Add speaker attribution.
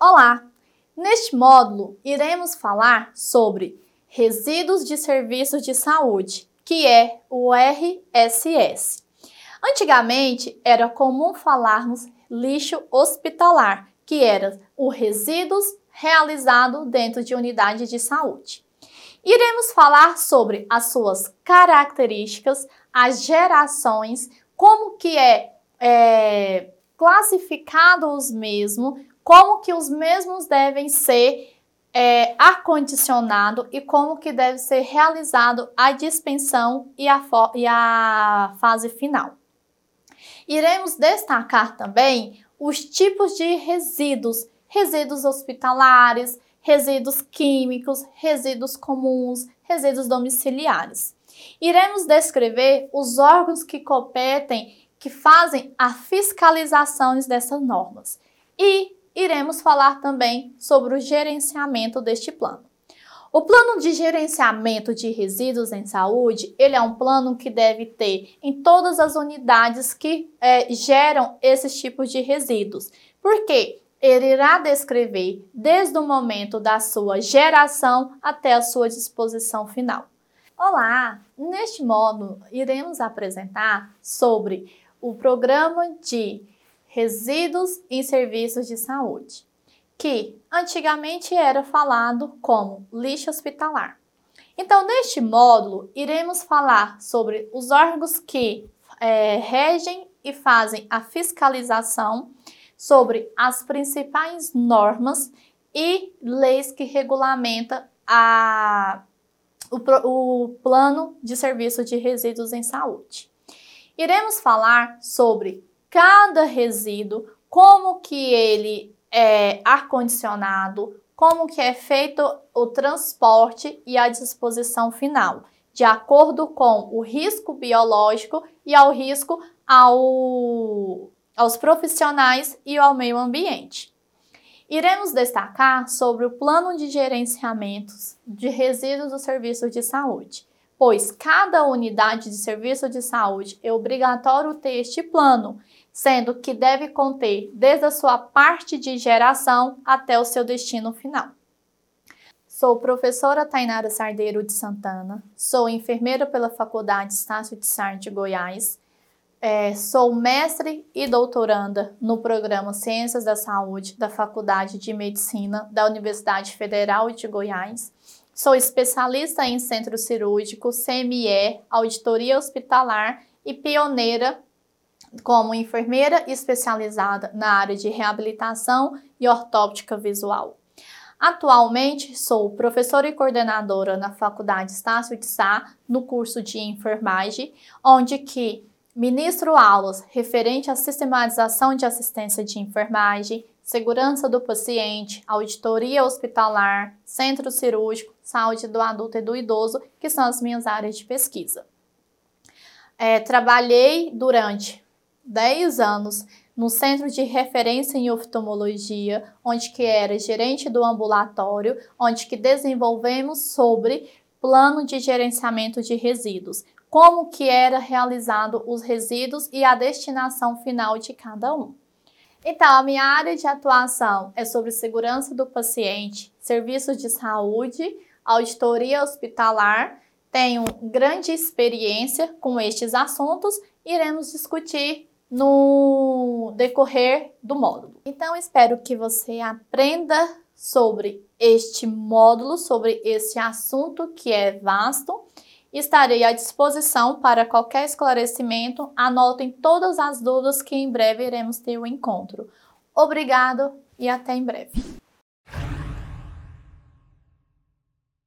Speaker 1: Olá! Neste módulo, iremos falar sobre resíduos de serviços de saúde, que é o RSS. Antigamente, era comum falarmos lixo hospitalar, que era o resíduos realizado dentro de unidade de saúde. Iremos falar sobre as suas características, as gerações, como que é, é classificado os mesmos, como que os mesmos devem ser é, acondicionado e como que deve ser realizado a dispensão e a, e a fase final. Iremos destacar também os tipos de resíduos, resíduos hospitalares, resíduos químicos, resíduos comuns, resíduos domiciliares. Iremos descrever os órgãos que competem, que fazem a fiscalização dessas normas. E iremos falar também sobre o gerenciamento deste plano. O plano de gerenciamento de resíduos em saúde, ele é um plano que deve ter em todas as unidades que é, geram esses tipos de resíduos. Por quê? Ele irá descrever desde o momento da sua geração até a sua disposição final. Olá! Neste módulo, iremos apresentar sobre o programa de resíduos em serviços de saúde, que antigamente era falado como lixo hospitalar. Então, neste módulo, iremos falar sobre os órgãos que é, regem e fazem a fiscalização, sobre as principais normas e leis que regulamentam a, o, o plano de serviço de resíduos em saúde. Iremos falar sobre cada resíduo, como que ele é ar-condicionado, como que é feito o transporte e a disposição final, de acordo com o risco biológico e ao risco ao, aos profissionais e ao meio ambiente. Iremos destacar sobre o plano de gerenciamentos de resíduos do serviço de saúde, pois cada unidade de serviço de saúde é obrigatório ter este plano sendo que deve conter desde a sua parte de geração até o seu destino final. Sou professora Tainara Sardeiro de Santana, sou enfermeira pela Faculdade Estácio de Sar de Goiás, é, sou mestre e doutoranda no programa Ciências da Saúde da Faculdade de Medicina da Universidade Federal de Goiás. Sou especialista em centro cirúrgico, CME, auditoria hospitalar e pioneira como enfermeira especializada na área de reabilitação e ortóptica visual. Atualmente sou professora e coordenadora na Faculdade Estácio de Sá, no curso de enfermagem, onde que ministro aulas referente à sistematização de assistência de enfermagem, segurança do paciente, auditoria hospitalar, centro cirúrgico, saúde do adulto e do idoso, que são as minhas áreas de pesquisa. É, trabalhei durante 10 anos no Centro de Referência em Oftalmologia, onde que era gerente do ambulatório, onde que desenvolvemos sobre plano de gerenciamento de resíduos, como que era realizado os resíduos e a destinação final de cada um. Então, a minha área de atuação é sobre segurança do paciente, serviços de saúde, auditoria hospitalar. Tenho grande experiência com estes assuntos. Iremos discutir no decorrer do módulo. Então, espero que você aprenda sobre este módulo, sobre esse assunto que é vasto. Estarei à disposição para qualquer esclarecimento. Anotem todas as dúvidas que em breve iremos ter o um encontro. Obrigado e até em breve.